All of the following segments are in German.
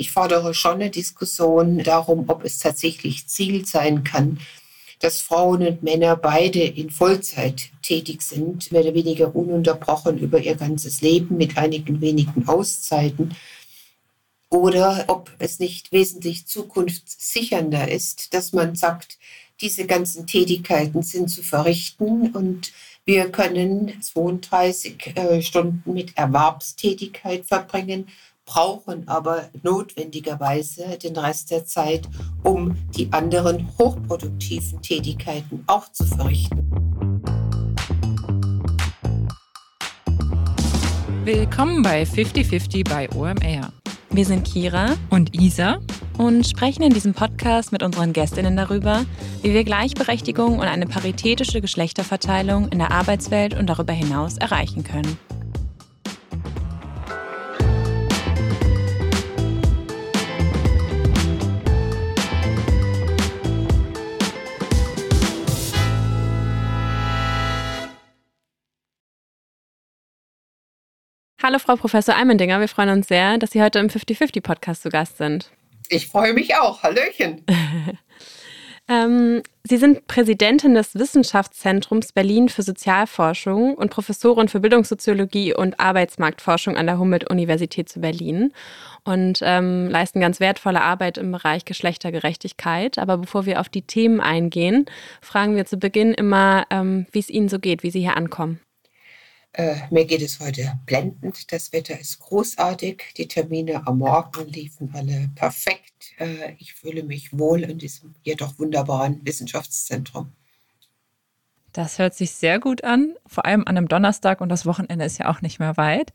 Ich fordere schon eine Diskussion darum, ob es tatsächlich Ziel sein kann, dass Frauen und Männer beide in Vollzeit tätig sind, mehr oder weniger ununterbrochen über ihr ganzes Leben mit einigen wenigen Auszeiten. Oder ob es nicht wesentlich zukunftssichernder ist, dass man sagt, diese ganzen Tätigkeiten sind zu verrichten und wir können 32 äh, Stunden mit Erwerbstätigkeit verbringen brauchen aber notwendigerweise den Rest der Zeit, um die anderen hochproduktiven Tätigkeiten auch zu verrichten. Willkommen bei 5050 bei OMR. Wir sind Kira und Isa und sprechen in diesem Podcast mit unseren Gästinnen darüber, wie wir Gleichberechtigung und eine paritätische Geschlechterverteilung in der Arbeitswelt und darüber hinaus erreichen können. Hallo Frau Professor Eimendinger, wir freuen uns sehr, dass Sie heute im 50-50-Podcast zu Gast sind. Ich freue mich auch. Hallöchen. ähm, Sie sind Präsidentin des Wissenschaftszentrums Berlin für Sozialforschung und Professorin für Bildungssoziologie und Arbeitsmarktforschung an der Humboldt-Universität zu Berlin und ähm, leisten ganz wertvolle Arbeit im Bereich Geschlechtergerechtigkeit. Aber bevor wir auf die Themen eingehen, fragen wir zu Beginn immer, ähm, wie es Ihnen so geht, wie Sie hier ankommen. Äh, mir geht es heute blendend. Das Wetter ist großartig. Die Termine am Morgen liefen alle perfekt. Äh, ich fühle mich wohl in diesem jedoch wunderbaren Wissenschaftszentrum. Das hört sich sehr gut an, vor allem an einem Donnerstag und das Wochenende ist ja auch nicht mehr weit.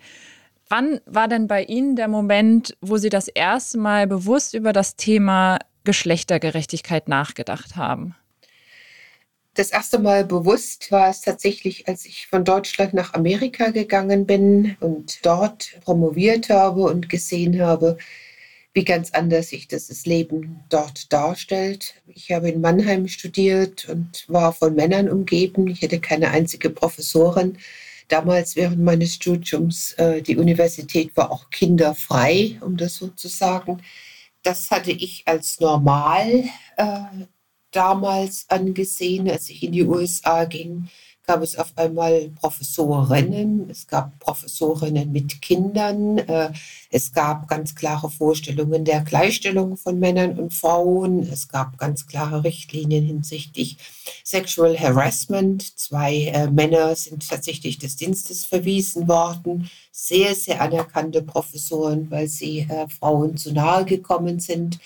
Wann war denn bei Ihnen der Moment, wo Sie das erste Mal bewusst über das Thema Geschlechtergerechtigkeit nachgedacht haben? Das erste Mal bewusst war es tatsächlich, als ich von Deutschland nach Amerika gegangen bin und dort promoviert habe und gesehen habe, wie ganz anders sich das Leben dort darstellt. Ich habe in Mannheim studiert und war von Männern umgeben. Ich hatte keine einzige Professorin. Damals während meines Studiums, äh, die Universität war auch kinderfrei, um das so zu sagen. Das hatte ich als normal äh, damals angesehen, als ich in die USA ging, gab es auf einmal Professorinnen, es gab Professorinnen mit Kindern, äh, es gab ganz klare Vorstellungen der Gleichstellung von Männern und Frauen, es gab ganz klare Richtlinien hinsichtlich Sexual Harassment. Zwei äh, Männer sind tatsächlich des Dienstes verwiesen worden, sehr, sehr anerkannte Professoren, weil sie äh, Frauen zu nahe gekommen sind.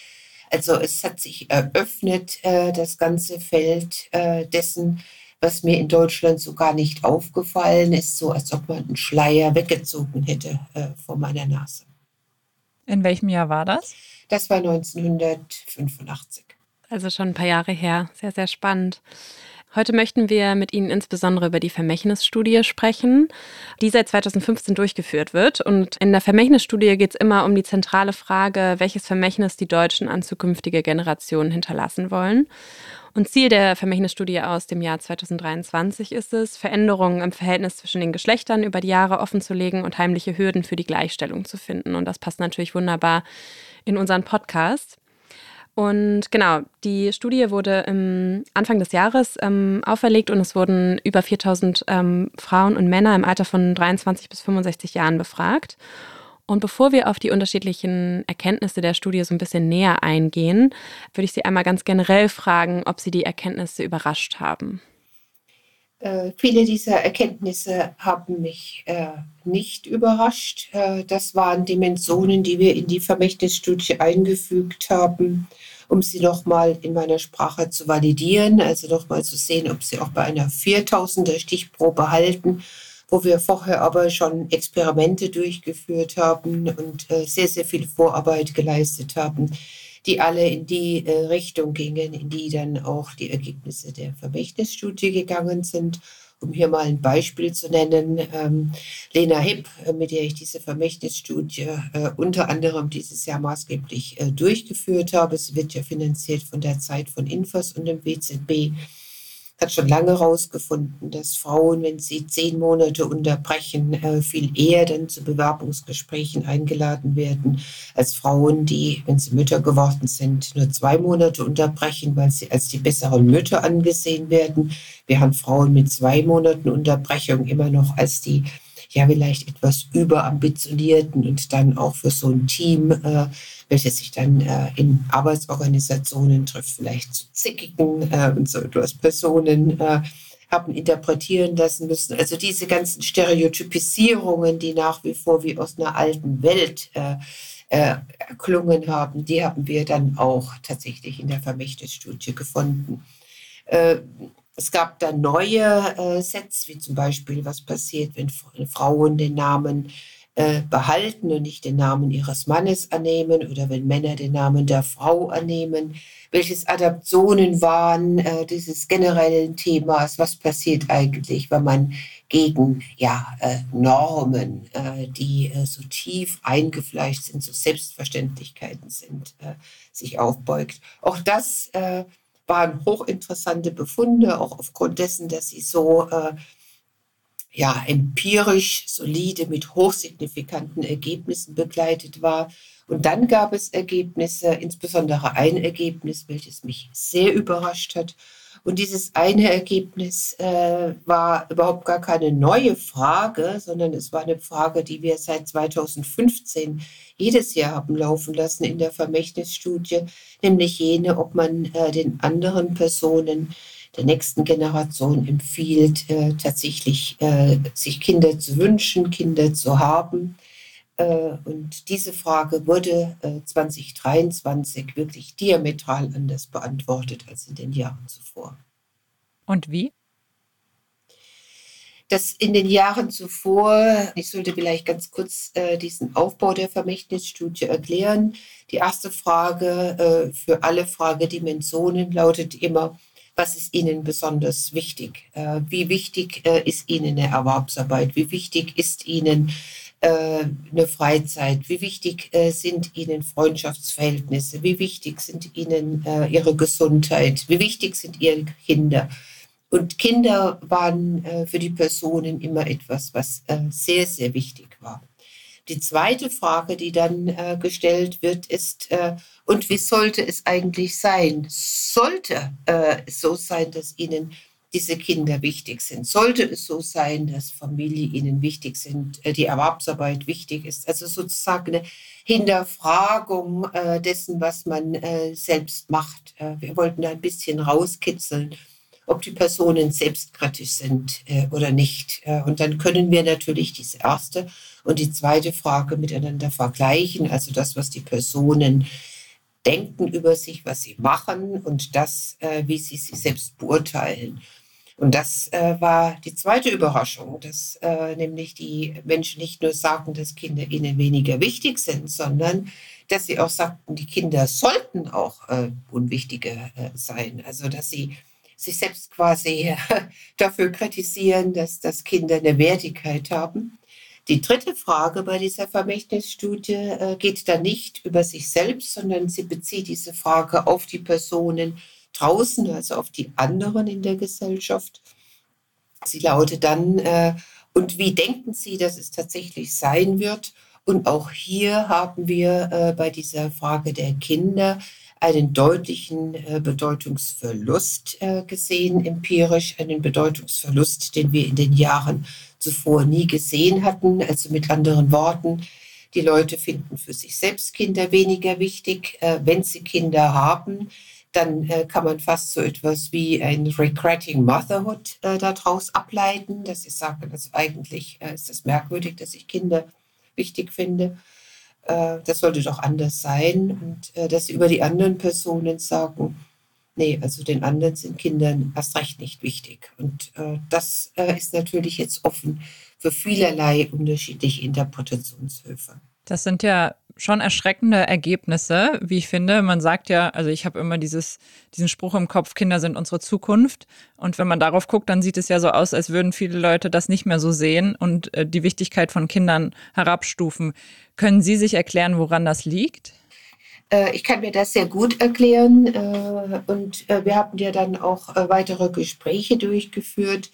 Also es hat sich eröffnet, äh, das ganze Feld äh, dessen, was mir in Deutschland so gar nicht aufgefallen ist, so als ob man einen Schleier weggezogen hätte äh, vor meiner Nase. In welchem Jahr war das? Das war 1985. Also schon ein paar Jahre her. Sehr, sehr spannend. Heute möchten wir mit Ihnen insbesondere über die Vermächtnisstudie sprechen, die seit 2015 durchgeführt wird. Und in der Vermächtnisstudie geht es immer um die zentrale Frage, welches Vermächtnis die Deutschen an zukünftige Generationen hinterlassen wollen. Und Ziel der Vermächtnisstudie aus dem Jahr 2023 ist es, Veränderungen im Verhältnis zwischen den Geschlechtern über die Jahre offenzulegen und heimliche Hürden für die Gleichstellung zu finden. Und das passt natürlich wunderbar in unseren Podcast. Und genau, die Studie wurde im Anfang des Jahres ähm, auferlegt und es wurden über 4000 ähm, Frauen und Männer im Alter von 23 bis 65 Jahren befragt. Und bevor wir auf die unterschiedlichen Erkenntnisse der Studie so ein bisschen näher eingehen, würde ich Sie einmal ganz generell fragen, ob Sie die Erkenntnisse überrascht haben. Äh, viele dieser Erkenntnisse haben mich äh, nicht überrascht. Äh, das waren Dimensionen, die wir in die Vermächtnisstudie eingefügt haben, um sie nochmal in meiner Sprache zu validieren, also nochmal zu sehen, ob sie auch bei einer 4000er Stichprobe halten, wo wir vorher aber schon Experimente durchgeführt haben und äh, sehr, sehr viel Vorarbeit geleistet haben die alle in die äh, Richtung gingen, in die dann auch die Ergebnisse der Vermächtnisstudie gegangen sind. Um hier mal ein Beispiel zu nennen, ähm, Lena Hipp, äh, mit der ich diese Vermächtnisstudie äh, unter anderem dieses Jahr maßgeblich äh, durchgeführt habe, sie wird ja finanziert von der Zeit von Infos und dem WZB, hat schon lange herausgefunden, dass Frauen, wenn sie zehn Monate unterbrechen, äh, viel eher dann zu Bewerbungsgesprächen eingeladen werden, als Frauen, die, wenn sie Mütter geworden sind, nur zwei Monate unterbrechen, weil sie als die besseren Mütter angesehen werden, während Frauen mit zwei Monaten Unterbrechung immer noch als die ja vielleicht etwas überambitionierten und dann auch für so ein Team, äh, welches sich dann äh, in Arbeitsorganisationen trifft, vielleicht zu zickigen äh, und so etwas Personen äh, haben interpretieren lassen müssen. Also diese ganzen Stereotypisierungen, die nach wie vor wie aus einer alten Welt äh, äh, erklungen haben, die haben wir dann auch tatsächlich in der Vermächtnisstudie gefunden. Äh, es gab dann neue äh, Sets, wie zum Beispiel, was passiert, wenn Frauen den Namen äh, behalten und nicht den Namen ihres Mannes annehmen oder wenn Männer den Namen der Frau annehmen. Welches Adaptionen waren äh, dieses generellen Themas? Was passiert eigentlich, wenn man gegen ja, äh, Normen, äh, die äh, so tief eingefleischt sind, so Selbstverständlichkeiten sind, sich aufbeugt? Auch das waren hochinteressante Befunde, auch aufgrund dessen, dass sie so äh, ja, empirisch solide mit hochsignifikanten Ergebnissen begleitet war. Und dann gab es Ergebnisse, insbesondere ein Ergebnis, welches mich sehr überrascht hat. Und dieses eine Ergebnis äh, war überhaupt gar keine neue Frage, sondern es war eine Frage, die wir seit 2015 jedes Jahr haben laufen lassen in der Vermächtnisstudie, nämlich jene, ob man äh, den anderen Personen der nächsten Generation empfiehlt, äh, tatsächlich äh, sich Kinder zu wünschen, Kinder zu haben. Äh, und diese Frage wurde 2023 äh, wirklich diametral anders beantwortet als in den Jahren zuvor. Und wie? dass in den Jahren zuvor, ich sollte vielleicht ganz kurz äh, diesen Aufbau der Vermächtnisstudie erklären. Die erste Frage äh, für alle Fragedimensionen lautet immer, was ist Ihnen besonders wichtig? Äh, wie wichtig äh, ist Ihnen eine Erwerbsarbeit? Wie wichtig ist Ihnen äh, eine Freizeit? Wie wichtig äh, sind Ihnen Freundschaftsverhältnisse? Wie wichtig sind Ihnen Ihre Gesundheit? Wie wichtig sind Ihre Kinder? Und Kinder waren äh, für die Personen immer etwas, was äh, sehr, sehr wichtig war. Die zweite Frage, die dann äh, gestellt wird, ist, äh, und wie sollte es eigentlich sein? Sollte äh, es so sein, dass Ihnen diese Kinder wichtig sind? Sollte es so sein, dass Familie Ihnen wichtig sind, äh, die Erwerbsarbeit wichtig ist? Also sozusagen eine Hinterfragung dessen, was man selbst macht. wir wollten da ein bisschen rauskitzeln ob die Personen selbstkritisch sind äh, oder nicht. Äh, und dann können wir natürlich diese erste und die zweite Frage miteinander vergleichen, also das, was die Personen denken über sich, was sie machen und das, äh, wie sie sich selbst beurteilen. Und das äh, war die zweite Überraschung, dass äh, nämlich die Menschen nicht nur sagten, dass Kinder ihnen weniger wichtig sind, sondern dass sie auch sagten, die Kinder sollten auch äh, unwichtiger sein. Also dass sie sich selbst quasi dafür kritisieren, dass, dass Kinder eine Wertigkeit haben. Die dritte Frage bei dieser Vermächtnisstudie äh, geht dann nicht über sich selbst, sondern sie bezieht diese Frage auf die Personen draußen, also auf die anderen in der Gesellschaft. Sie lautet dann, äh, und wie denken Sie, dass es tatsächlich sein wird? Und auch hier haben wir äh, bei dieser Frage der Kinder einen deutlichen äh, Bedeutungsverlust äh, gesehen, empirisch, einen Bedeutungsverlust, den wir in den Jahren zuvor nie gesehen hatten. Also mit anderen Worten, die Leute finden für sich selbst Kinder weniger wichtig. Äh, wenn sie Kinder haben, dann kann man fast so etwas wie ein Regretting Motherhood daraus ableiten, dass sie sagen, also eigentlich ist es merkwürdig, dass ich Kinder wichtig finde. Äh, das sollte doch anders sein und äh, dass sie über die anderen Personen sagen, nee, also den anderen sind Kindern erst recht nicht wichtig. Und äh, das ist natürlich jetzt offen für vielerlei unterschiedliche Interpretationshöfe. Das sind ja schon erschreckende Ergebnisse, wie ich finde. Man sagt ja, also ich habe immer dieses, diesen Spruch im Kopf, Kinder sind unsere Zukunft. Und wenn man darauf guckt, dann sieht es ja so aus, als würden viele Leute das nicht mehr so sehen und äh, die Wichtigkeit von Kindern herabstufen. Können Sie sich erklären, woran das liegt? Äh, ich kann mir das sehr gut erklären äh, und äh, wir haben ja dann auch weitere Gespräche durchgeführt.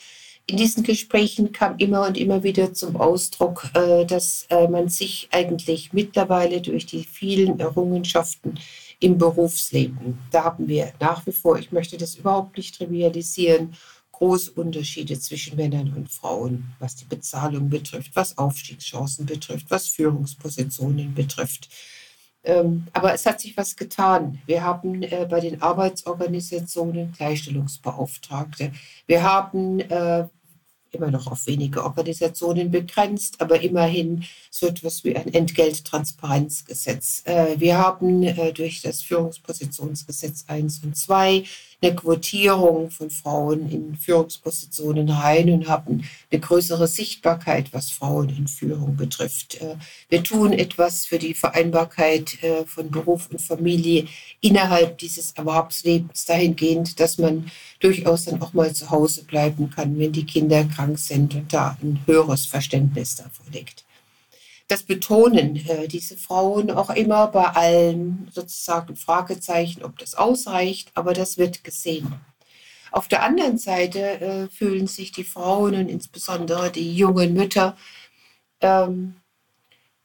In diesen Gesprächen kam immer und immer wieder zum Ausdruck, dass man sich eigentlich mittlerweile durch die vielen Errungenschaften im Berufsleben, da haben wir nach wie vor, ich möchte das überhaupt nicht trivialisieren, große Unterschiede zwischen Männern und Frauen, was die Bezahlung betrifft, was Aufstiegschancen betrifft, was Führungspositionen betrifft. Ähm, aber es hat sich was getan. Wir haben äh, bei den Arbeitsorganisationen Gleichstellungsbeauftragte. Wir haben äh, immer noch auf wenige Organisationen begrenzt, aber immerhin so etwas wie ein Entgelttransparenzgesetz. Äh, wir haben äh, durch das Führungspositionsgesetz 1 und 2 eine Quotierung von Frauen in Führungspositionen rein und haben eine größere Sichtbarkeit, was Frauen in Führung betrifft. Äh, wir tun etwas für die Vereinbarkeit äh, von Beruf und Familie innerhalb dieses Erwerbslebens dahingehend, dass man durchaus dann auch mal zu Hause bleiben kann, wenn die Kinder krank sind und da ein höheres Verständnis davor liegt das betonen äh, diese Frauen auch immer bei allen sozusagen Fragezeichen, ob das ausreicht, aber das wird gesehen. Auf der anderen Seite äh, fühlen sich die Frauen und insbesondere die jungen Mütter, ähm,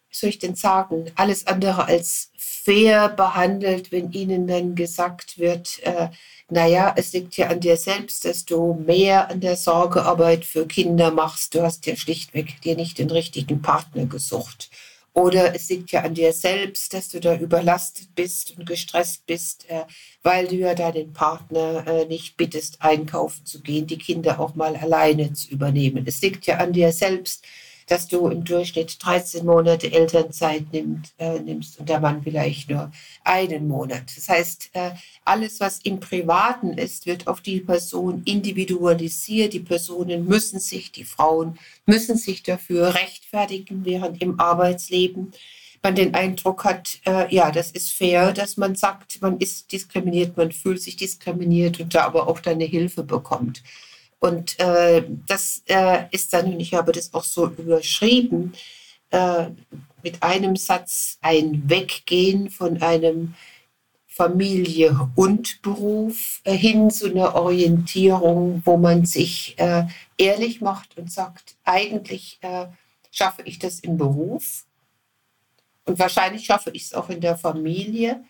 wie soll ich denn sagen, alles andere als fair behandelt, wenn ihnen dann gesagt wird, äh, naja, es liegt ja an dir selbst, dass du mehr an der Sorgearbeit für Kinder machst. Du hast ja schlichtweg dir nicht den richtigen Partner gesucht. Oder es liegt ja an dir selbst, dass du da überlastet bist und gestresst bist, äh, weil du ja deinen Partner äh, nicht bittest, einkaufen zu gehen, die Kinder auch mal alleine zu übernehmen. Es liegt ja an dir selbst, dass du im Durchschnitt 13 Monate Elternzeit nimmt, äh, nimmst und der Mann vielleicht nur einen Monat. Das heißt, äh, alles, was im Privaten ist, wird auf die Person individualisiert. Die Personen müssen sich, die Frauen müssen sich dafür rechtfertigen, während im Arbeitsleben man den Eindruck hat, äh, ja, das ist fair, dass man sagt, man ist diskriminiert, man fühlt sich diskriminiert und da aber auch dann eine Hilfe bekommt. Und äh, das äh, ist dann, ich habe das auch so überschrieben, äh, mit einem Satz ein Weggehen von einem Familie und Beruf äh, hin zu einer Orientierung, wo man sich äh, ehrlich macht und sagt, eigentlich äh, schaffe ich das im Beruf und wahrscheinlich schaffe ich es auch in der Familie.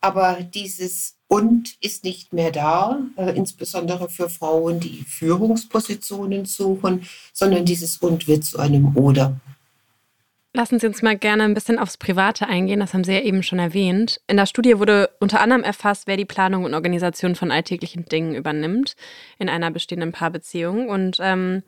Aber dieses und ist nicht mehr da, äh, insbesondere für Frauen, die Führungspositionen suchen, sondern dieses und wird zu einem oder. Lassen Sie uns mal gerne ein bisschen aufs Private eingehen, das haben Sie ja eben schon erwähnt. In der Studie wurde unter anderem erfasst, wer die Planung und Organisation von alltäglichen Dingen übernimmt in einer bestehenden Paarbeziehung. Und ähm,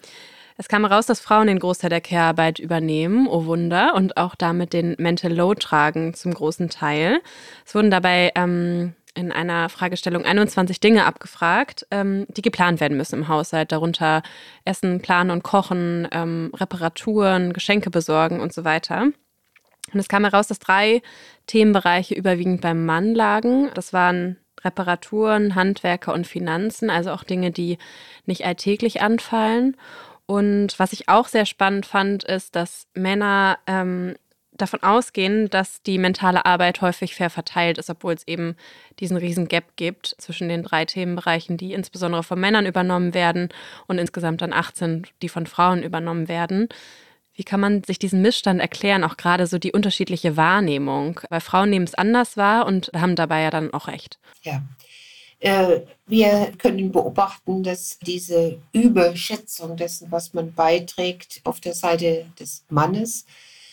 es kam heraus, dass Frauen den Großteil der Care-Arbeit übernehmen, oh Wunder, und auch damit den Mental Load tragen zum großen Teil. Es wurden dabei ähm, in einer Fragestellung 21 Dinge abgefragt, ähm, die geplant werden müssen im Haushalt, darunter Essen, Planen und Kochen, ähm, Reparaturen, Geschenke besorgen und so weiter. Und es kam heraus, dass drei Themenbereiche überwiegend beim Mann lagen. Das waren Reparaturen, Handwerker und Finanzen, also auch Dinge, die nicht alltäglich anfallen. Und was ich auch sehr spannend fand, ist, dass Männer ähm, davon ausgehen, dass die mentale Arbeit häufig fair verteilt ist, obwohl es eben diesen riesen Gap gibt zwischen den drei Themenbereichen, die insbesondere von Männern übernommen werden und insgesamt dann 18, die von Frauen übernommen werden. Wie kann man sich diesen Missstand erklären, auch gerade so die unterschiedliche Wahrnehmung? Weil Frauen nehmen es anders wahr und haben dabei ja dann auch recht. Ja. Äh, wir können beobachten, dass diese Überschätzung dessen, was man beiträgt, auf der Seite des Mannes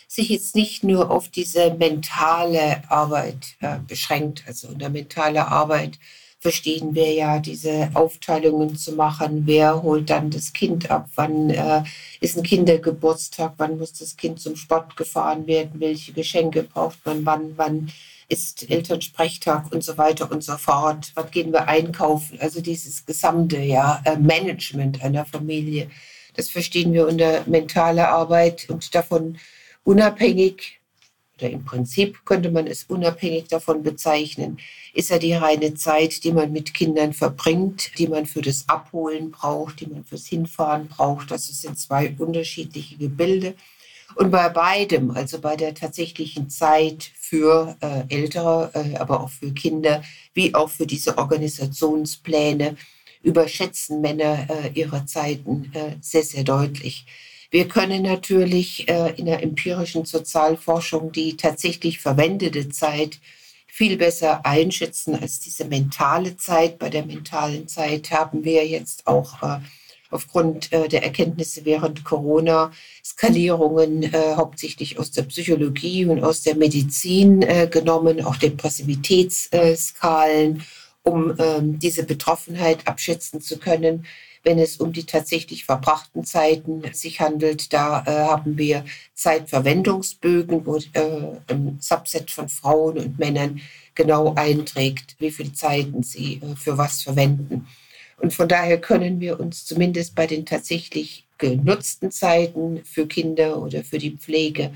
sich jetzt nicht nur auf diese mentale Arbeit äh, beschränkt. Also unter mentale Arbeit verstehen wir ja diese Aufteilungen zu machen. Wer holt dann das Kind ab? Wann äh, ist ein Kindergeburtstag? Wann muss das Kind zum Sport gefahren werden? Welche Geschenke braucht man? Wann, wann ist Elternsprechtag und so weiter und so fort? Was gehen wir einkaufen? Also dieses gesamte ja, äh, Management einer Familie. Das verstehen wir unter mentale Arbeit und davon unabhängig oder im Prinzip könnte man es unabhängig davon bezeichnen, ist ja die reine Zeit, die man mit Kindern verbringt, die man für das Abholen braucht, die man fürs Hinfahren braucht. Das sind zwei unterschiedliche Gebilde. Und bei beidem, also bei der tatsächlichen Zeit für äh, Ältere, äh, aber auch für Kinder, wie auch für diese Organisationspläne, überschätzen Männer äh, ihre Zeiten äh, sehr, sehr deutlich. Wir können natürlich äh, in der empirischen Sozialforschung die tatsächlich verwendete Zeit viel besser einschätzen als diese mentale Zeit. Bei der mentalen Zeit haben wir jetzt auch äh, aufgrund äh, der Erkenntnisse während Corona Skalierungen hauptsächlich aus der Psychologie und aus der Medizin genommen, auch Depressivitätsskalen, um ähm, diese Betroffenheit abschätzen zu können wenn es um die tatsächlich verbrachten Zeiten sich handelt. Da äh, haben wir Zeitverwendungsbögen, wo äh, ein Subset von Frauen und Männern genau einträgt, wie viele Zeiten sie äh, für was verwenden. Und von daher können wir uns zumindest bei den tatsächlich genutzten Zeiten für Kinder oder für die Pflege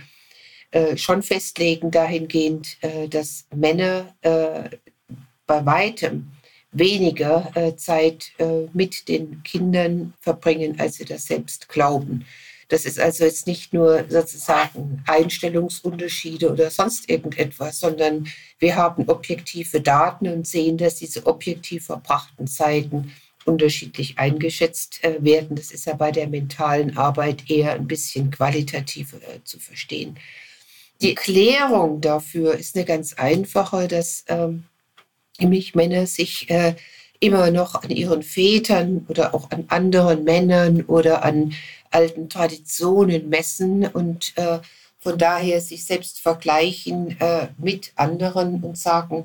äh, schon festlegen dahingehend, äh, dass Männer äh, bei weitem weniger äh, Zeit äh, mit den Kindern verbringen, als sie das selbst glauben. Das ist also jetzt nicht nur sozusagen Einstellungsunterschiede oder sonst irgendetwas, sondern wir haben objektive Daten und sehen, dass diese objektiv verbrachten Zeiten unterschiedlich eingeschätzt äh, werden. Das ist ja bei der mentalen Arbeit eher ein bisschen qualitativ zu verstehen. Die Klärung dafür ist eine ganz einfache, dass ähm, nämlich Männer sich äh, immer noch an ihren Vätern oder auch an anderen Männern oder an alten Traditionen messen und äh, von daher sich selbst vergleichen äh, mit anderen und sagen,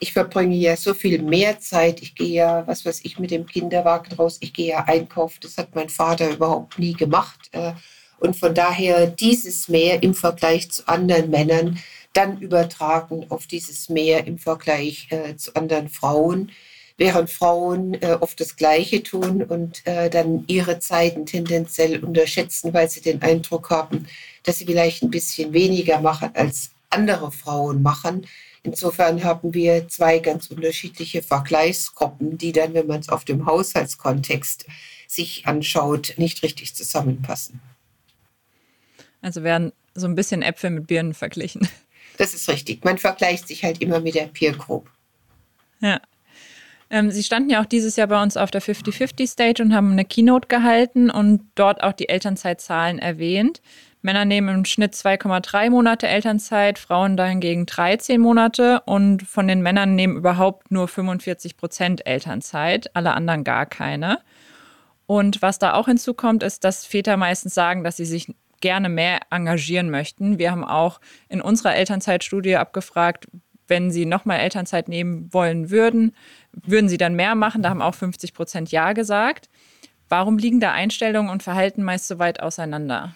ich verbringe ja so viel mehr Zeit, ich gehe ja, was weiß ich, mit dem Kinderwagen raus, ich gehe ja einkaufen, das hat mein Vater überhaupt nie gemacht. Äh, und von daher dieses Mehr im Vergleich zu anderen Männern dann übertragen auf dieses Meer im Vergleich äh, zu anderen Frauen, während Frauen äh, oft das Gleiche tun und äh, dann ihre Zeiten tendenziell unterschätzen, weil sie den Eindruck haben, dass sie vielleicht ein bisschen weniger machen als andere Frauen machen. Insofern haben wir zwei ganz unterschiedliche Vergleichsgruppen, die dann, wenn man es auf dem Haushaltskontext sich anschaut, nicht richtig zusammenpassen. Also werden so ein bisschen Äpfel mit Birnen verglichen. Das ist richtig. Man vergleicht sich halt immer mit der Peer Group. Ja. Ähm, Sie standen ja auch dieses Jahr bei uns auf der 50-50 Stage und haben eine Keynote gehalten und dort auch die Elternzeitzahlen erwähnt. Männer nehmen im Schnitt 2,3 Monate Elternzeit, Frauen dahingegen 13 Monate und von den Männern nehmen überhaupt nur 45 Prozent Elternzeit, alle anderen gar keine. Und was da auch hinzukommt, ist, dass Väter meistens sagen, dass sie sich gerne mehr engagieren möchten. Wir haben auch in unserer Elternzeitstudie abgefragt, wenn Sie nochmal Elternzeit nehmen wollen würden, würden Sie dann mehr machen? Da haben auch 50 Prozent Ja gesagt. Warum liegen da Einstellungen und Verhalten meist so weit auseinander?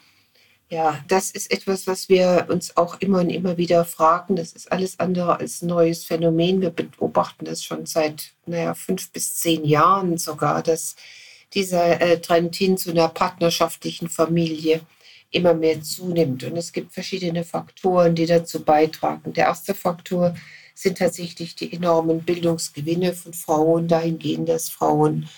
Ja, das ist etwas, was wir uns auch immer und immer wieder fragen. Das ist alles andere als ein neues Phänomen. Wir beobachten das schon seit, naja, fünf bis zehn Jahren sogar, dass dieser äh, Trend hin zu einer partnerschaftlichen Familie immer mehr zunimmt. Und es gibt verschiedene Faktoren, die dazu beitragen. Der erste Faktor sind tatsächlich die enormen Bildungsgewinne von Frauen dahingehend, dass Frauen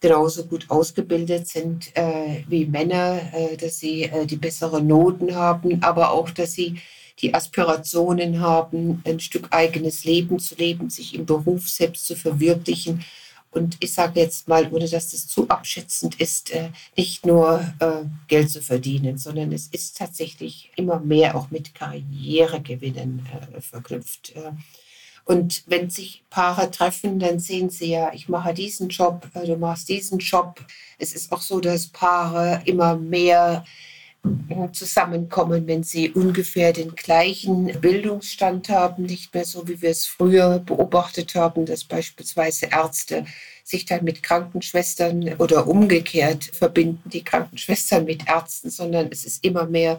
genauso gut ausgebildet sind äh, wie Männer, äh, dass sie äh, die besseren Noten haben, aber auch, dass sie die Aspirationen haben, ein Stück eigenes Leben zu leben, sich im Beruf selbst zu verwirklichen und ich sage jetzt mal, ohne dass das zu abschätzend ist, äh, nicht nur äh, Geld zu verdienen, sondern es ist tatsächlich immer mehr auch mit Karrieregewinnen äh, verknüpft. Und wenn sich Paare treffen, dann sehen sie ja, ich mache diesen Job, du machst diesen Job. Es ist auch so, dass Paare immer mehr zusammenkommen, wenn sie ungefähr den gleichen Bildungsstand haben, nicht mehr so, wie wir es früher beobachtet haben, dass beispielsweise Ärzte sich dann mit Krankenschwestern oder umgekehrt verbinden, die Krankenschwestern mit Ärzten, sondern es ist immer mehr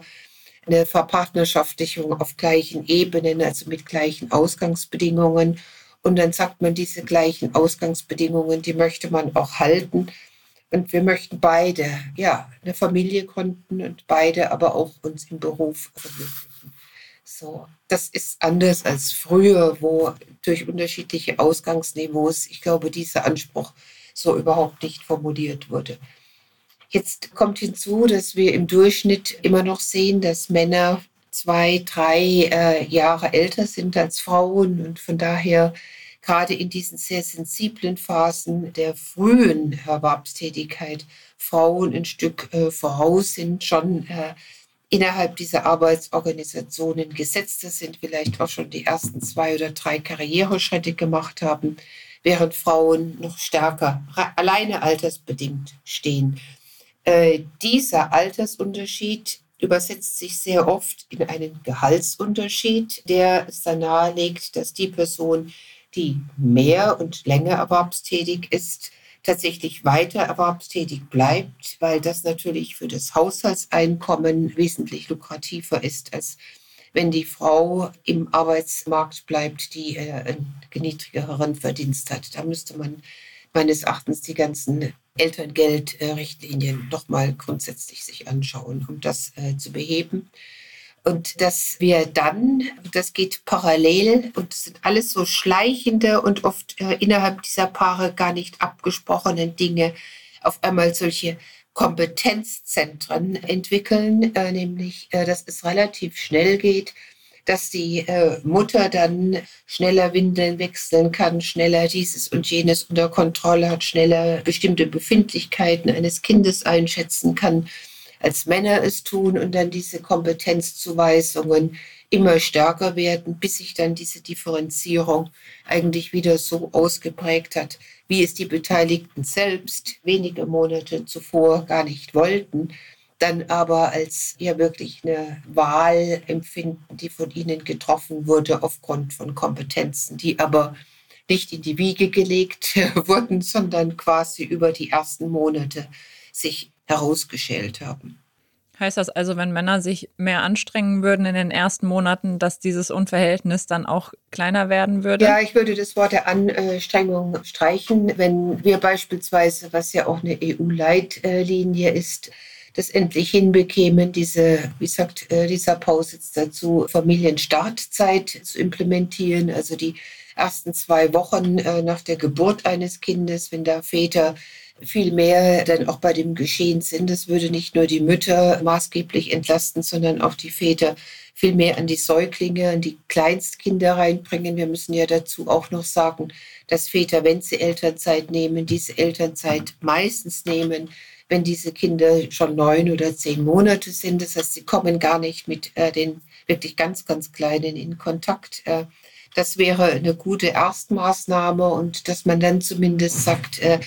eine Verpartnerschaftlichung auf gleichen Ebenen, also mit gleichen Ausgangsbedingungen. Und dann sagt man, diese gleichen Ausgangsbedingungen, die möchte man auch halten. Und wir möchten beide, ja, eine Familie gründen und beide aber auch uns im Beruf verwirklichen. So, das ist anders als früher, wo durch unterschiedliche Ausgangsniveaus, ich glaube, dieser Anspruch so überhaupt nicht formuliert wurde. Jetzt kommt hinzu, dass wir im Durchschnitt immer noch sehen, dass Männer zwei, drei äh, Jahre älter sind als Frauen und von daher gerade in diesen sehr sensiblen Phasen der frühen Erwerbstätigkeit Frauen ein Stück äh, voraus sind, schon äh, innerhalb dieser Arbeitsorganisationen gesetzter sind, vielleicht auch schon die ersten zwei oder drei Karriereschritte gemacht haben, während Frauen noch stärker alleine altersbedingt stehen. Äh, dieser Altersunterschied übersetzt sich sehr oft in einen Gehaltsunterschied, der es dann nahelegt, dass die Person, die mehr und länger erwerbstätig ist, tatsächlich weiter erwerbstätig bleibt, weil das natürlich für das Haushaltseinkommen wesentlich lukrativer ist, als wenn die Frau im Arbeitsmarkt bleibt, die äh, einen niedrigeren Verdienst hat. Da müsste man meines Erachtens die ganzen Elterngeldrichtlinien nochmal grundsätzlich sich anschauen, um das äh, zu beheben. Und dass wir dann, das geht parallel und das sind alles so schleichende und oft äh, innerhalb dieser Paare gar nicht abgesprochenen Dinge, auf einmal solche Kompetenzzentren entwickeln, äh, nämlich äh, dass es relativ schnell geht, dass die Mutter dann schneller Windeln wechseln kann, schneller dieses und jenes unter Kontrolle hat, schneller bestimmte Befindlichkeiten eines Kindes einschätzen kann als Männer es tun und dann diese Kompetenzzuweisungen immer stärker werden, bis sich dann diese Differenzierung eigentlich wieder so ausgeprägt hat, wie es die Beteiligten selbst wenige Monate zuvor gar nicht wollten, dann aber als ja wirklich eine Wahl empfinden, die von ihnen getroffen wurde aufgrund von Kompetenzen, die aber nicht in die Wiege gelegt wurden, sondern quasi über die ersten Monate sich herausgeschält haben. Heißt das also, wenn Männer sich mehr anstrengen würden in den ersten Monaten, dass dieses Unverhältnis dann auch kleiner werden würde? Ja, ich würde das Wort der Anstrengung streichen. Wenn wir beispielsweise, was ja auch eine EU-Leitlinie ist, das endlich hinbekämen, diese, wie sagt äh, dieser Pausitz dazu, Familienstartzeit zu implementieren, also die ersten zwei Wochen äh, nach der Geburt eines Kindes, wenn da Väter viel mehr dann auch bei dem Geschehen sind. Das würde nicht nur die Mütter maßgeblich entlasten, sondern auch die Väter viel mehr an die Säuglinge, an die Kleinstkinder reinbringen. Wir müssen ja dazu auch noch sagen, dass Väter, wenn sie Elternzeit nehmen, diese Elternzeit meistens nehmen, wenn diese Kinder schon neun oder zehn Monate sind. Das heißt, sie kommen gar nicht mit äh, den wirklich ganz, ganz Kleinen in Kontakt. Äh, das wäre eine gute Erstmaßnahme und dass man dann zumindest sagt, äh,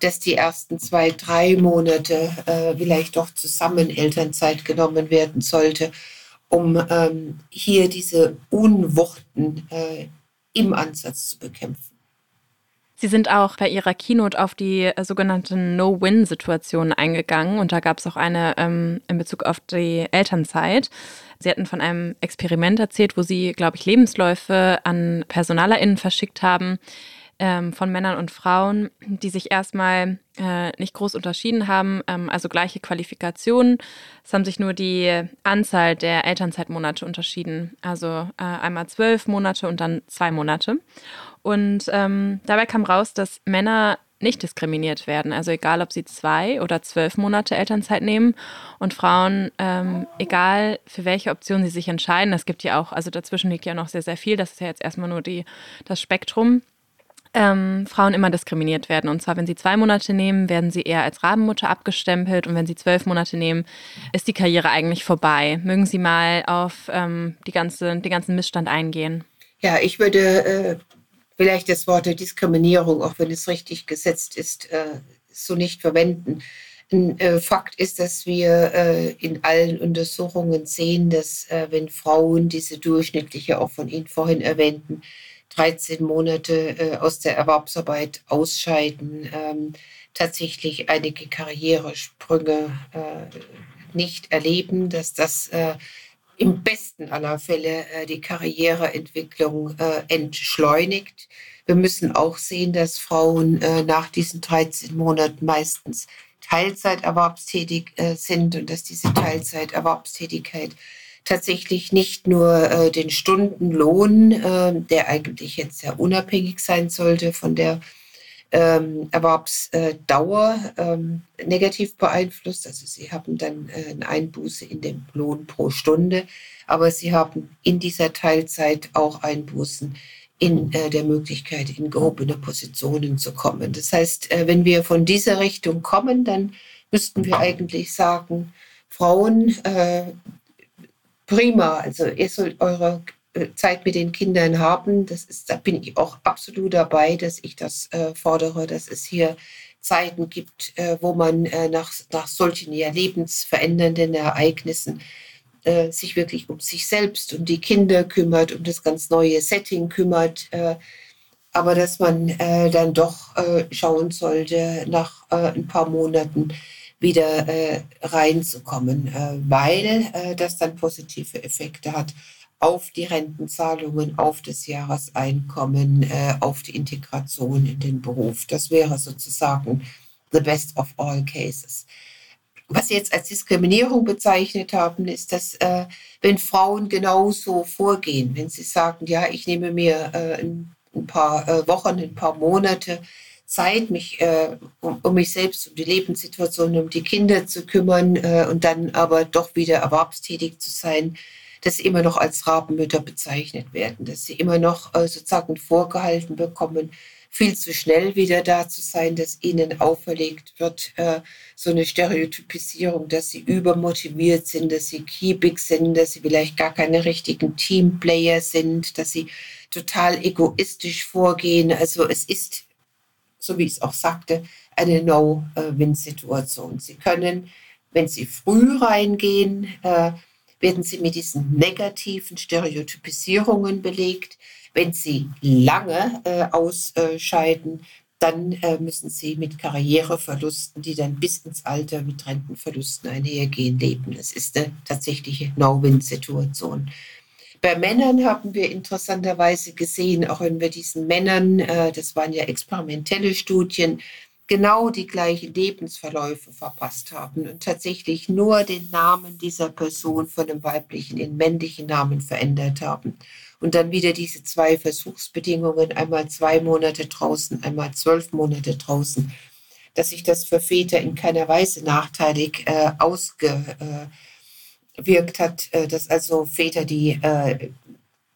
dass die ersten zwei, drei Monate äh, vielleicht doch zusammen Elternzeit genommen werden sollte, um ähm, hier diese Unwuchten äh, im Ansatz zu bekämpfen. Sie sind auch bei Ihrer Keynote auf die sogenannten No-Win-Situationen eingegangen und da gab es auch eine ähm, in Bezug auf die Elternzeit. Sie hatten von einem Experiment erzählt, wo Sie, glaube ich, Lebensläufe an PersonalerInnen verschickt haben ähm, von Männern und Frauen, die sich erstmal äh, nicht groß unterschieden haben, ähm, also gleiche Qualifikationen. Es haben sich nur die Anzahl der Elternzeitmonate unterschieden, also äh, einmal zwölf Monate und dann zwei Monate. Und ähm, dabei kam raus, dass Männer nicht diskriminiert werden. Also egal, ob sie zwei oder zwölf Monate Elternzeit nehmen und Frauen, ähm, egal für welche Option sie sich entscheiden, es gibt ja auch, also dazwischen liegt ja noch sehr, sehr viel, das ist ja jetzt erstmal nur die, das Spektrum, ähm, Frauen immer diskriminiert werden. Und zwar, wenn sie zwei Monate nehmen, werden sie eher als Rabenmutter abgestempelt und wenn sie zwölf Monate nehmen, ist die Karriere eigentlich vorbei. Mögen Sie mal auf ähm, die ganze, den ganzen Missstand eingehen? Ja, ich würde äh, vielleicht das Wort Diskriminierung, auch wenn es richtig gesetzt ist, äh, so nicht verwenden. Ein äh, Fakt ist, dass wir äh, in allen Untersuchungen sehen, dass wenn Frauen diese durchschnittliche, auch von Ihnen vorhin erwähnten, 13 Monate aus der Erwerbsarbeit ausscheiden, ähm, tatsächlich einige Karrieresprünge nicht erleben, dass das im besten aller Fälle äh, die Karriereentwicklung äh, entschleunigt. Wir müssen auch sehen, dass Frauen äh, nach diesen 13 Monaten meistens Teilzeiterwerbstätig äh, sind und dass diese Teilzeiterwerbstätigkeit tatsächlich nicht nur äh, den Stundenlohn, äh, der eigentlich jetzt sehr unabhängig sein sollte von der ähm, Erwerbsdauer ähm, negativ beeinflusst. Also sie haben dann äh, eine Einbuße in den Lohn pro Stunde, aber sie haben in dieser Teilzeit auch Einbußen in äh, der Möglichkeit, in gehobene Positionen zu kommen. Das heißt, äh, wenn wir von dieser Richtung kommen, dann müssten wir eigentlich sagen, Frauen, äh, prima, also ihr sollt eure äh, Zeit mit den Kindern haben. Das ist, da bin ich auch absolut dabei, dass ich das äh, fordere, dass es hier Zeiten gibt, äh, wo man äh, nach, nach solchen ja lebensverändernden Ereignissen äh, sich wirklich um sich selbst, um die Kinder kümmert, um das ganz neue Setting kümmert. Äh, aber dass man dann doch schauen sollte, nach ein paar Monaten wieder reinzukommen, weil das dann positive Effekte hat auf die Rentenzahlungen, auf das Jahreseinkommen, äh, auf die Integration in den Beruf. Das wäre sozusagen the best of all cases. Was Sie jetzt als Diskriminierung bezeichnet haben, ist, dass äh, wenn Frauen genauso vorgehen, wenn sie sagen, ja, ich nehme mir äh, ein, ein, paar äh, Wochen, ein paar Monate Zeit, mich äh, um, um, mich selbst, um die Lebenssituation, um die Kinder zu kümmern äh, und dann aber doch wieder erwerbstätig zu sein, dass sie immer noch als Rabenmütter bezeichnet werden, dass sie immer noch äh, sozusagen vorgehalten bekommen, viel zu schnell wieder da zu sein, dass ihnen auferlegt wird, äh, so eine Stereotypisierung, dass sie übermotiviert sind, dass sie kiebig sind, dass sie vielleicht gar keine richtigen Teamplayer sind, dass sie total egoistisch vorgehen. Also es ist, so wie ich es auch sagte, eine No-Win-Situation. Sie können, wenn sie früh reingehen, äh, werden sie mit diesen negativen Stereotypisierungen belegt. Wenn sie lange äh, ausscheiden, dann äh, müssen sie mit Karriereverlusten, die dann bis ins Alter mit Rentenverlusten einhergehen, leben. Das ist eine tatsächliche No-Win-Situation. Bei Männern haben wir interessanterweise gesehen, auch wenn wir diesen Männern, äh, das waren ja experimentelle Studien, genau die gleichen Lebensverläufe verpasst haben und tatsächlich nur den Namen dieser Person von dem weiblichen in männlichen Namen verändert haben. Und dann wieder diese zwei Versuchsbedingungen, einmal zwei Monate draußen, einmal zwölf Monate draußen, dass sich das für Väter in keiner Weise nachteilig äh, ausgewirkt hat, äh, dass also Väter, die äh,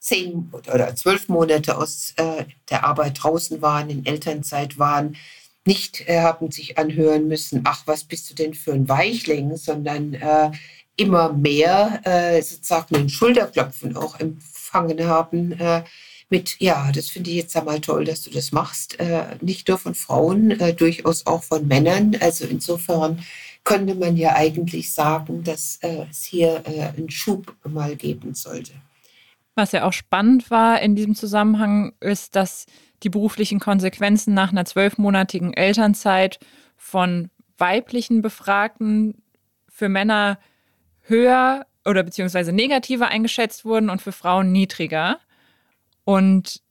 zehn oder zwölf Monate aus äh, der Arbeit draußen waren, in Elternzeit waren, nicht äh, haben sich anhören müssen, ach, was bist du denn für ein Weichling, sondern äh, immer mehr äh, sozusagen ein Schulterklopfen auch empfangen haben äh, mit, ja, das finde ich jetzt einmal toll, dass du das machst. Äh, nicht nur von Frauen, äh, durchaus auch von Männern. Also insofern könnte man ja eigentlich sagen, dass es hier einen Schub mal geben sollte. Was ja auch spannend war in diesem Zusammenhang, ist, dass die beruflichen Konsequenzen nach einer zwölfmonatigen Elternzeit von weiblichen Befragten für Männer höher oder beziehungsweise negativer eingeschätzt wurden und für Frauen niedriger. Und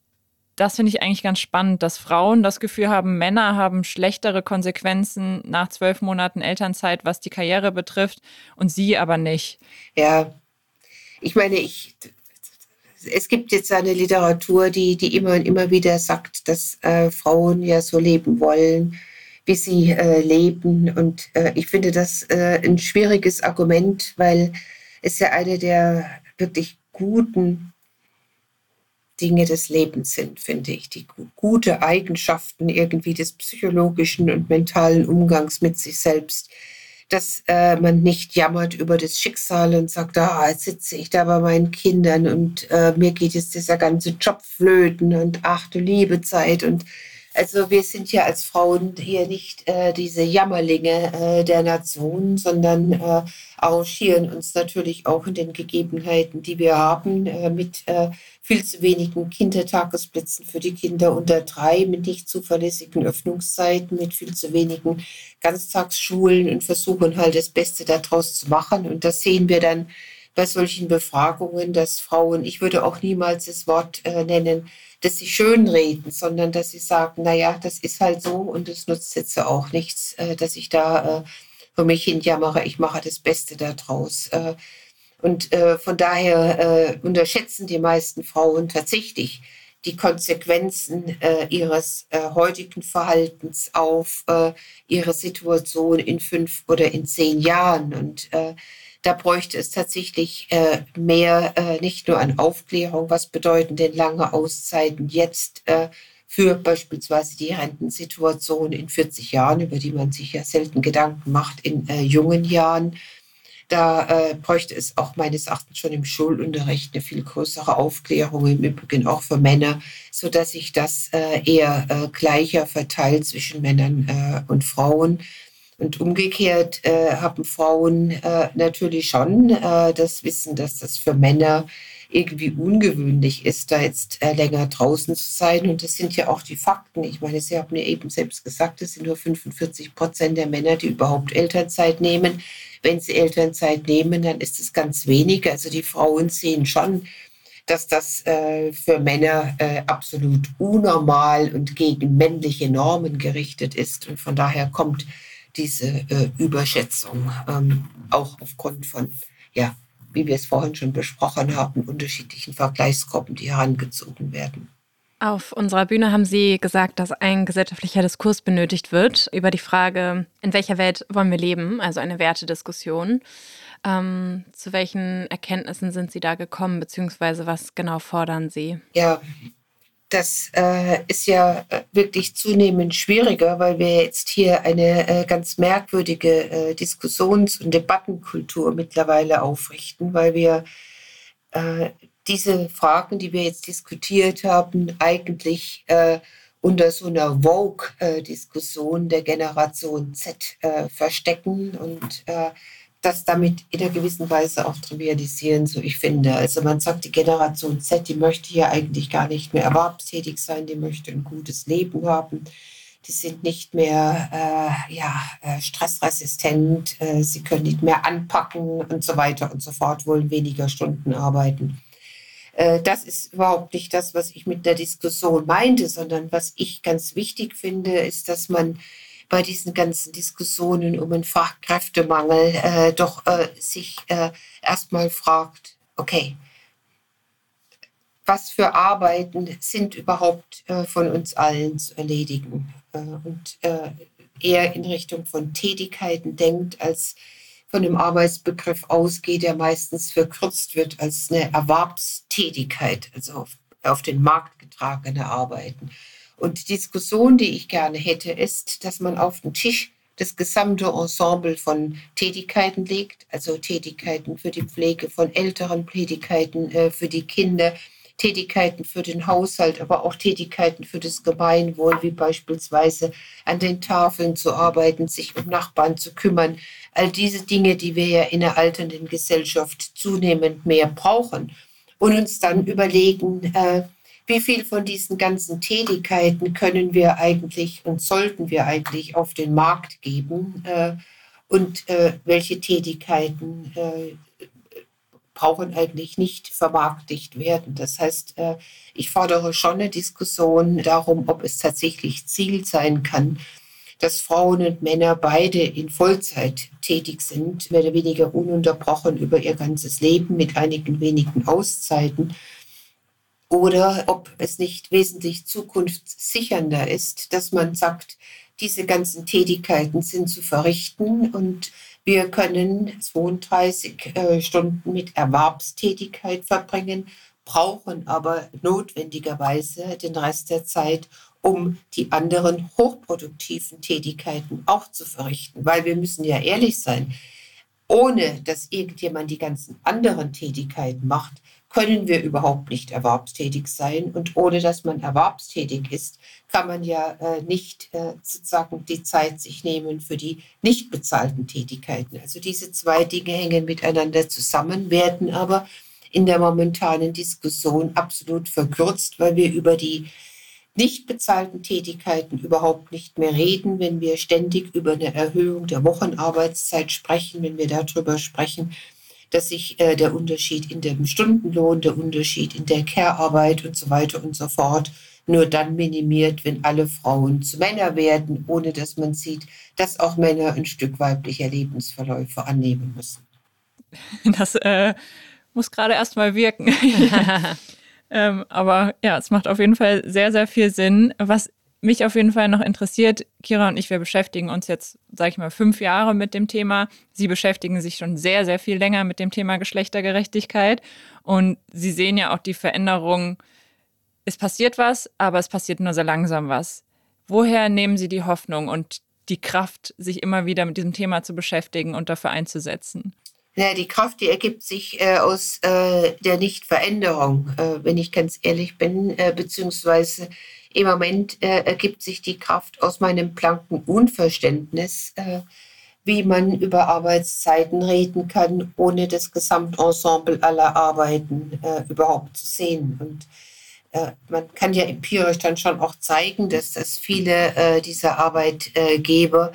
das finde ich eigentlich ganz spannend, dass Frauen das Gefühl haben, Männer haben schlechtere Konsequenzen nach zwölf Monaten Elternzeit, was die Karriere betrifft, und sie aber nicht. Ja, ich meine, ich es gibt jetzt eine Literatur, die, die immer und immer wieder sagt, dass äh, Frauen ja so leben wollen, wie sie äh, leben. Und äh, ich finde das äh, ein schwieriges Argument, weil es ja eine der wirklich guten Dinge des Lebens sind, finde ich. Die gute Eigenschaften irgendwie des psychologischen und mentalen Umgangs mit sich selbst dass äh, man nicht jammert über das Schicksal und sagt, ah, jetzt sitze ich da bei meinen Kindern und äh, mir geht jetzt dieser ganze Job flöten und ach du liebe Zeit und also wir sind ja als Frauen hier nicht äh, diese Jammerlinge äh, der Nation, sondern äh, arrangieren uns natürlich auch in den Gegebenheiten, die wir haben, äh, mit äh, viel zu wenigen Kindertagesplätzen für die Kinder unter drei, mit nicht zuverlässigen Öffnungszeiten, mit viel zu wenigen Ganztagsschulen und versuchen halt das Beste daraus zu machen. Und das sehen wir dann bei solchen Befragungen, dass Frauen, ich würde auch niemals das Wort äh, nennen, dass sie schönreden, sondern dass sie sagen, naja, das ist halt so und es nutzt jetzt auch nichts, äh, dass ich da äh, für mich hinjammere, ich mache das Beste daraus. Äh, und von daher unterschätzen die meisten Frauen tatsächlich die Konsequenzen ihres heutigen Verhaltens auf ihre Situation in fünf oder in zehn Jahren. Und da bräuchte es tatsächlich äh, mehr, äh, nicht nur an Aufklärung, was bedeuten denn lange Auszeiten jetzt für beispielsweise die Rentensituation in 40 Jahren, über die man sich ja selten Gedanken macht in jungen Jahren da äh, bräuchte es auch meines Erachtens schon im Schulunterricht eine viel größere Aufklärung, im Übrigen auch für Männer, sodass sich das äh, eher äh, gleicher verteilt zwischen Männern äh, und Frauen. Und umgekehrt äh, haben Frauen äh, natürlich schon das Wissen, dass das für Männer irgendwie ungewöhnlich ist, da jetzt länger draußen zu sein. Und das sind ja auch die Fakten. Ich meine, Sie haben ja eben selbst gesagt, es sind nur 45 Prozent der Männer, die überhaupt Elternzeit nehmen. Wenn sie Elternzeit nehmen, dann ist es ganz wenig. Also die Frauen sehen schon, dass das äh, für Männer äh, absolut unnormal und gegen männliche Normen gerichtet ist. Und von daher kommt diese äh, Überschätzung ähm, auch aufgrund von, ja, wie wir es vorhin schon besprochen haben, unterschiedlichen Vergleichsgruppen, die herangezogen werden. Auf unserer Bühne haben Sie gesagt, dass ein gesellschaftlicher Diskurs benötigt wird über die Frage, in welcher Welt wollen wir leben, also eine Wertediskussion. Ähm, zu welchen Erkenntnissen sind Sie da gekommen, beziehungsweise was genau fordern Sie? Ja, das äh, ist ja äh, wirklich zunehmend schwieriger, weil wir jetzt hier eine äh, ganz merkwürdige äh, Diskussions- und Debattenkultur mittlerweile aufrichten, weil wir äh, diese Fragen, die wir jetzt diskutiert haben, eigentlich äh, unter so einer Vogue-Diskussion der Generation Z verstecken und das damit in einer gewissen Weise auch trivialisieren, so ich finde. Also man sagt, die Generation Z, die möchte hier eigentlich gar nicht mehr erwerbstätig sein, die möchte ein gutes Leben haben. Die sind nicht mehr äh, ja, äh, stressresistent, äh, sie können nicht mehr anpacken und so weiter und so fort, wollen weniger Stunden arbeiten. Äh, das ist überhaupt nicht das, was ich mit der Diskussion meinte, sondern was ich ganz wichtig finde, ist, dass man bei diesen ganzen Diskussionen um den Fachkräftemangel äh, doch äh, sich äh, erstmal fragt, okay, was für Arbeiten sind überhaupt äh, von uns allen zu erledigen? Äh, und eher in Richtung von Tätigkeiten denkt, als von dem Arbeitsbegriff ausgeht, der meistens verkürzt wird als eine Erwerbstätigkeit, also auf, auf den Markt getragene Arbeiten. Und die Diskussion, die ich gerne hätte, ist, dass man auf den Tisch das gesamte Ensemble von Tätigkeiten legt, also Tätigkeiten für die Pflege von älteren, Tätigkeiten äh, für die Kinder, Tätigkeiten für den Haushalt, aber auch Tätigkeiten für das Gemeinwohl, wie beispielsweise an den Tafeln zu arbeiten, sich um Nachbarn zu kümmern. All diese Dinge, die wir ja in der alternden Gesellschaft zunehmend mehr brauchen. Und uns dann überlegen, äh, wie viel von diesen ganzen Tätigkeiten können wir eigentlich und sollten wir eigentlich auf den Markt geben äh, und äh, welche Tätigkeiten äh, brauchen eigentlich nicht vermarktigt werden. Das heißt, äh, ich fordere schon eine Diskussion darum, ob es tatsächlich Ziel sein kann, dass Frauen und Männer beide in Vollzeit tätig sind, mehr oder weniger ununterbrochen über ihr ganzes Leben mit einigen wenigen Auszeiten. Oder ob es nicht wesentlich zukunftssichernder ist, dass man sagt, diese ganzen Tätigkeiten sind zu verrichten und wir können 32 äh, Stunden mit Erwerbstätigkeit verbringen, brauchen aber notwendigerweise den Rest der Zeit, um die anderen hochproduktiven Tätigkeiten auch zu verrichten. Weil wir müssen ja ehrlich sein, ohne dass irgendjemand die ganzen anderen Tätigkeiten macht, können wir überhaupt nicht erwerbstätig sein. Und ohne dass man erwerbstätig ist, kann man ja äh, nicht äh, sozusagen die Zeit sich nehmen für die nicht bezahlten Tätigkeiten. Also diese zwei Dinge hängen miteinander zusammen, werden aber in der momentanen Diskussion absolut verkürzt, weil wir über die nicht bezahlten Tätigkeiten überhaupt nicht mehr reden, wenn wir ständig über eine Erhöhung der Wochenarbeitszeit sprechen, wenn wir darüber sprechen, dass sich äh, der Unterschied in dem Stundenlohn, der Unterschied in der Care-Arbeit und so weiter und so fort nur dann minimiert, wenn alle Frauen zu Männer werden, ohne dass man sieht, dass auch Männer ein Stück weiblicher Lebensverläufe annehmen müssen. Das äh, muss gerade erst mal wirken. Ähm, aber ja, es macht auf jeden Fall sehr, sehr viel Sinn. Was mich auf jeden Fall noch interessiert, Kira und ich, wir beschäftigen uns jetzt, sage ich mal, fünf Jahre mit dem Thema. Sie beschäftigen sich schon sehr, sehr viel länger mit dem Thema Geschlechtergerechtigkeit. Und Sie sehen ja auch die Veränderung. Es passiert was, aber es passiert nur sehr langsam was. Woher nehmen Sie die Hoffnung und die Kraft, sich immer wieder mit diesem Thema zu beschäftigen und dafür einzusetzen? Ja, die Kraft, die ergibt sich äh, aus äh, der Nichtveränderung, äh, wenn ich ganz ehrlich bin, äh, beziehungsweise im Moment äh, ergibt sich die Kraft aus meinem blanken Unverständnis, äh, wie man über Arbeitszeiten reden kann, ohne das Gesamtensemble aller Arbeiten äh, überhaupt zu sehen. Und äh, man kann ja empirisch dann schon auch zeigen, dass das viele äh, dieser Arbeitgeber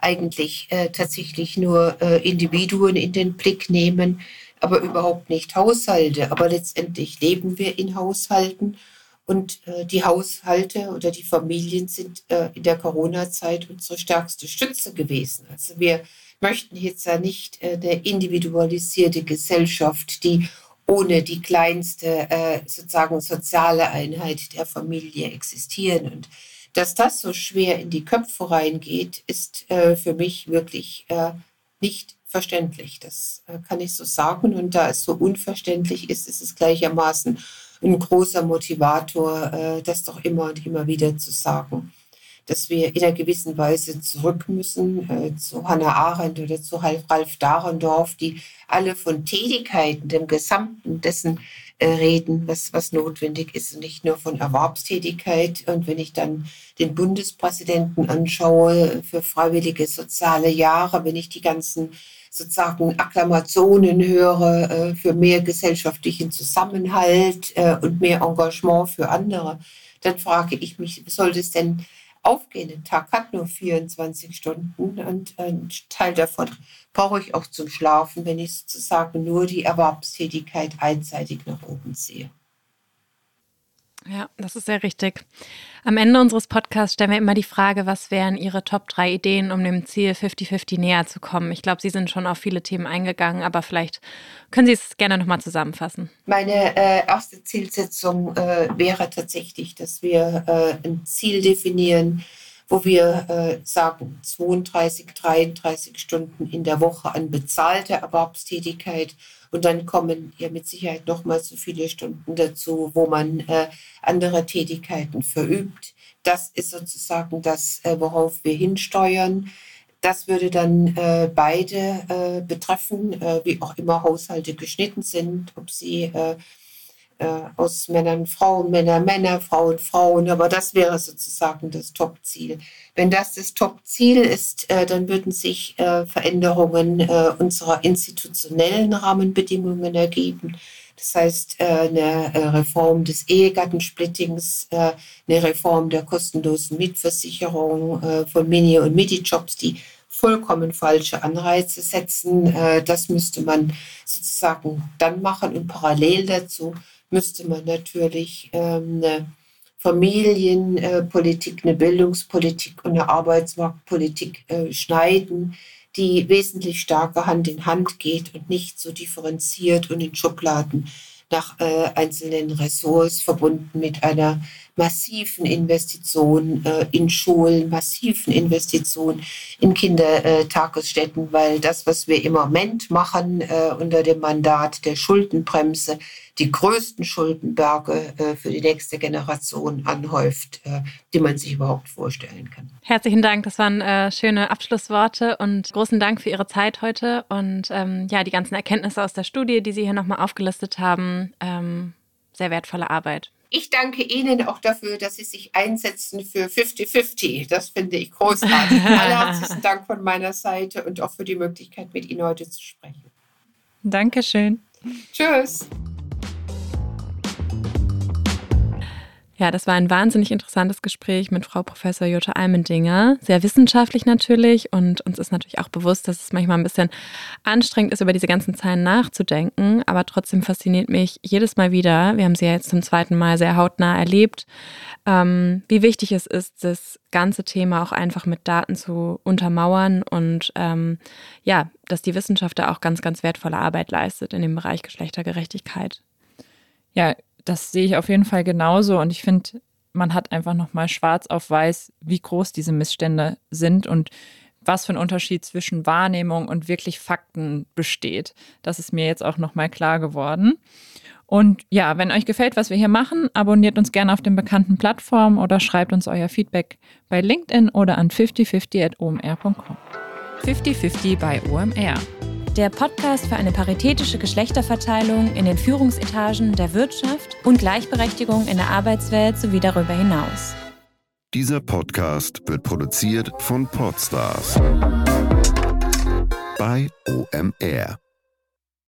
eigentlich äh, tatsächlich nur Individuen in den Blick nehmen, aber überhaupt nicht Haushalte. Aber letztendlich leben wir in Haushalten und äh, die Haushalte oder die Familien sind äh, in der Corona-Zeit unsere stärkste Stütze gewesen. Also wir möchten jetzt ja nicht äh, eine individualisierte Gesellschaft, die ohne die kleinste äh, sozusagen soziale Einheit der Familie existieren. Und dass das so schwer in die Köpfe reingeht, ist äh, für mich wirklich äh, nicht verständlich. Das kann ich so sagen. Und da es so unverständlich ist, ist es gleichermaßen ein großer Motivator, äh, das doch immer und immer wieder zu sagen, dass wir in einer gewissen Weise zurück müssen äh, zu Hannah Arendt oder zu Ralf Dahrendorf, die alle von Tätigkeiten, dem Gesamten dessen äh, reden, was, was notwendig ist und nicht nur von Erwerbstätigkeit. Und wenn ich dann den Bundespräsidenten anschaue für freiwillige soziale Jahre, wenn ich die ganzen sozusagen Akklamationen höre äh, für mehr gesellschaftlichen Zusammenhalt äh, und mehr Engagement für andere, dann frage ich mich, soll das denn aufgehen? Ein Tag hat nur 24 Stunden und ein Teil davon brauche ich auch zum Schlafen, wenn ich sozusagen nur die Erwerbstätigkeit einseitig nach oben sehe. Ja, das ist sehr richtig. Am Ende unseres Podcasts stellen wir immer die Frage, was wären Ihre Top 3 Ideen, um dem Ziel 50-50 näher zu kommen? Ich glaube, Sie sind schon auf viele Themen eingegangen, aber vielleicht können Sie es gerne nochmal zusammenfassen. Meine äh, erste Zielsetzung äh, wäre tatsächlich, dass wir äh, ein Ziel definieren, wo wir äh, sagen, 32, 33 Stunden in der Woche an bezahlter Erwerbstätigkeit und dann kommen ja mit Sicherheit noch mal so viele Stunden dazu, wo man äh, andere Tätigkeiten verübt. Das ist sozusagen das, äh, worauf wir hinsteuern. Das würde dann äh, beide äh, betreffen, äh, wie auch immer Haushalte geschnitten sind, ob sie äh, aus Männern Frauen, Männer Männer, Frauen Frauen, aber das wäre sozusagen das Top-Ziel. Wenn das das Top-Ziel ist, äh, dann würden sich äh, Veränderungen äh, unserer institutionellen Rahmenbedingungen ergeben. Das heißt, äh, eine äh, Reform des Ehegattensplittings, eine Reform der kostenlosen Mitversicherung von Mini- und Midi-Jobs, die vollkommen falsche Anreize setzen. Das müsste man sozusagen dann machen und parallel dazu müsste man natürlich ähm, eine Familienpolitik, eine Bildungspolitik und eine Arbeitsmarktpolitik äh, schneiden, die wesentlich stärker Hand in Hand geht und nicht so differenziert und in Schubladen nach äh, einzelnen Ressorts verbunden mit einer massiven Investition äh, in Schulen, massiven Investition in Kindertagesstätten, weil das, was wir im Moment machen äh, unter dem Mandat der Schuldenbremse, die größten Schuldenberge äh, für die nächste Generation anhäuft, äh, die man sich überhaupt vorstellen kann. Herzlichen Dank, das waren äh, schöne Abschlussworte und großen Dank für Ihre Zeit heute und ähm, ja, die ganzen Erkenntnisse aus der Studie, die Sie hier nochmal aufgelistet haben. Ähm, sehr wertvolle Arbeit. Ich danke Ihnen auch dafür, dass Sie sich einsetzen für 50-50. Das finde ich großartig. Allerherzlichen Dank von meiner Seite und auch für die Möglichkeit, mit Ihnen heute zu sprechen. Dankeschön. Tschüss. Ja, das war ein wahnsinnig interessantes Gespräch mit Frau Professor Jutta Almendinger. Sehr wissenschaftlich natürlich und uns ist natürlich auch bewusst, dass es manchmal ein bisschen anstrengend ist, über diese ganzen Zahlen nachzudenken. Aber trotzdem fasziniert mich jedes Mal wieder, wir haben sie ja jetzt zum zweiten Mal sehr hautnah erlebt, ähm, wie wichtig es ist, das ganze Thema auch einfach mit Daten zu untermauern und ähm, ja, dass die Wissenschaft da auch ganz, ganz wertvolle Arbeit leistet in dem Bereich Geschlechtergerechtigkeit. Ja, das sehe ich auf jeden Fall genauso. Und ich finde, man hat einfach nochmal schwarz auf weiß, wie groß diese Missstände sind und was für ein Unterschied zwischen Wahrnehmung und wirklich Fakten besteht. Das ist mir jetzt auch nochmal klar geworden. Und ja, wenn euch gefällt, was wir hier machen, abonniert uns gerne auf den bekannten Plattformen oder schreibt uns euer Feedback bei LinkedIn oder an 5050.omr.com. 5050 bei OMR. Der Podcast für eine paritätische Geschlechterverteilung in den Führungsetagen der Wirtschaft und Gleichberechtigung in der Arbeitswelt sowie darüber hinaus. Dieser Podcast wird produziert von Podstars bei OMR.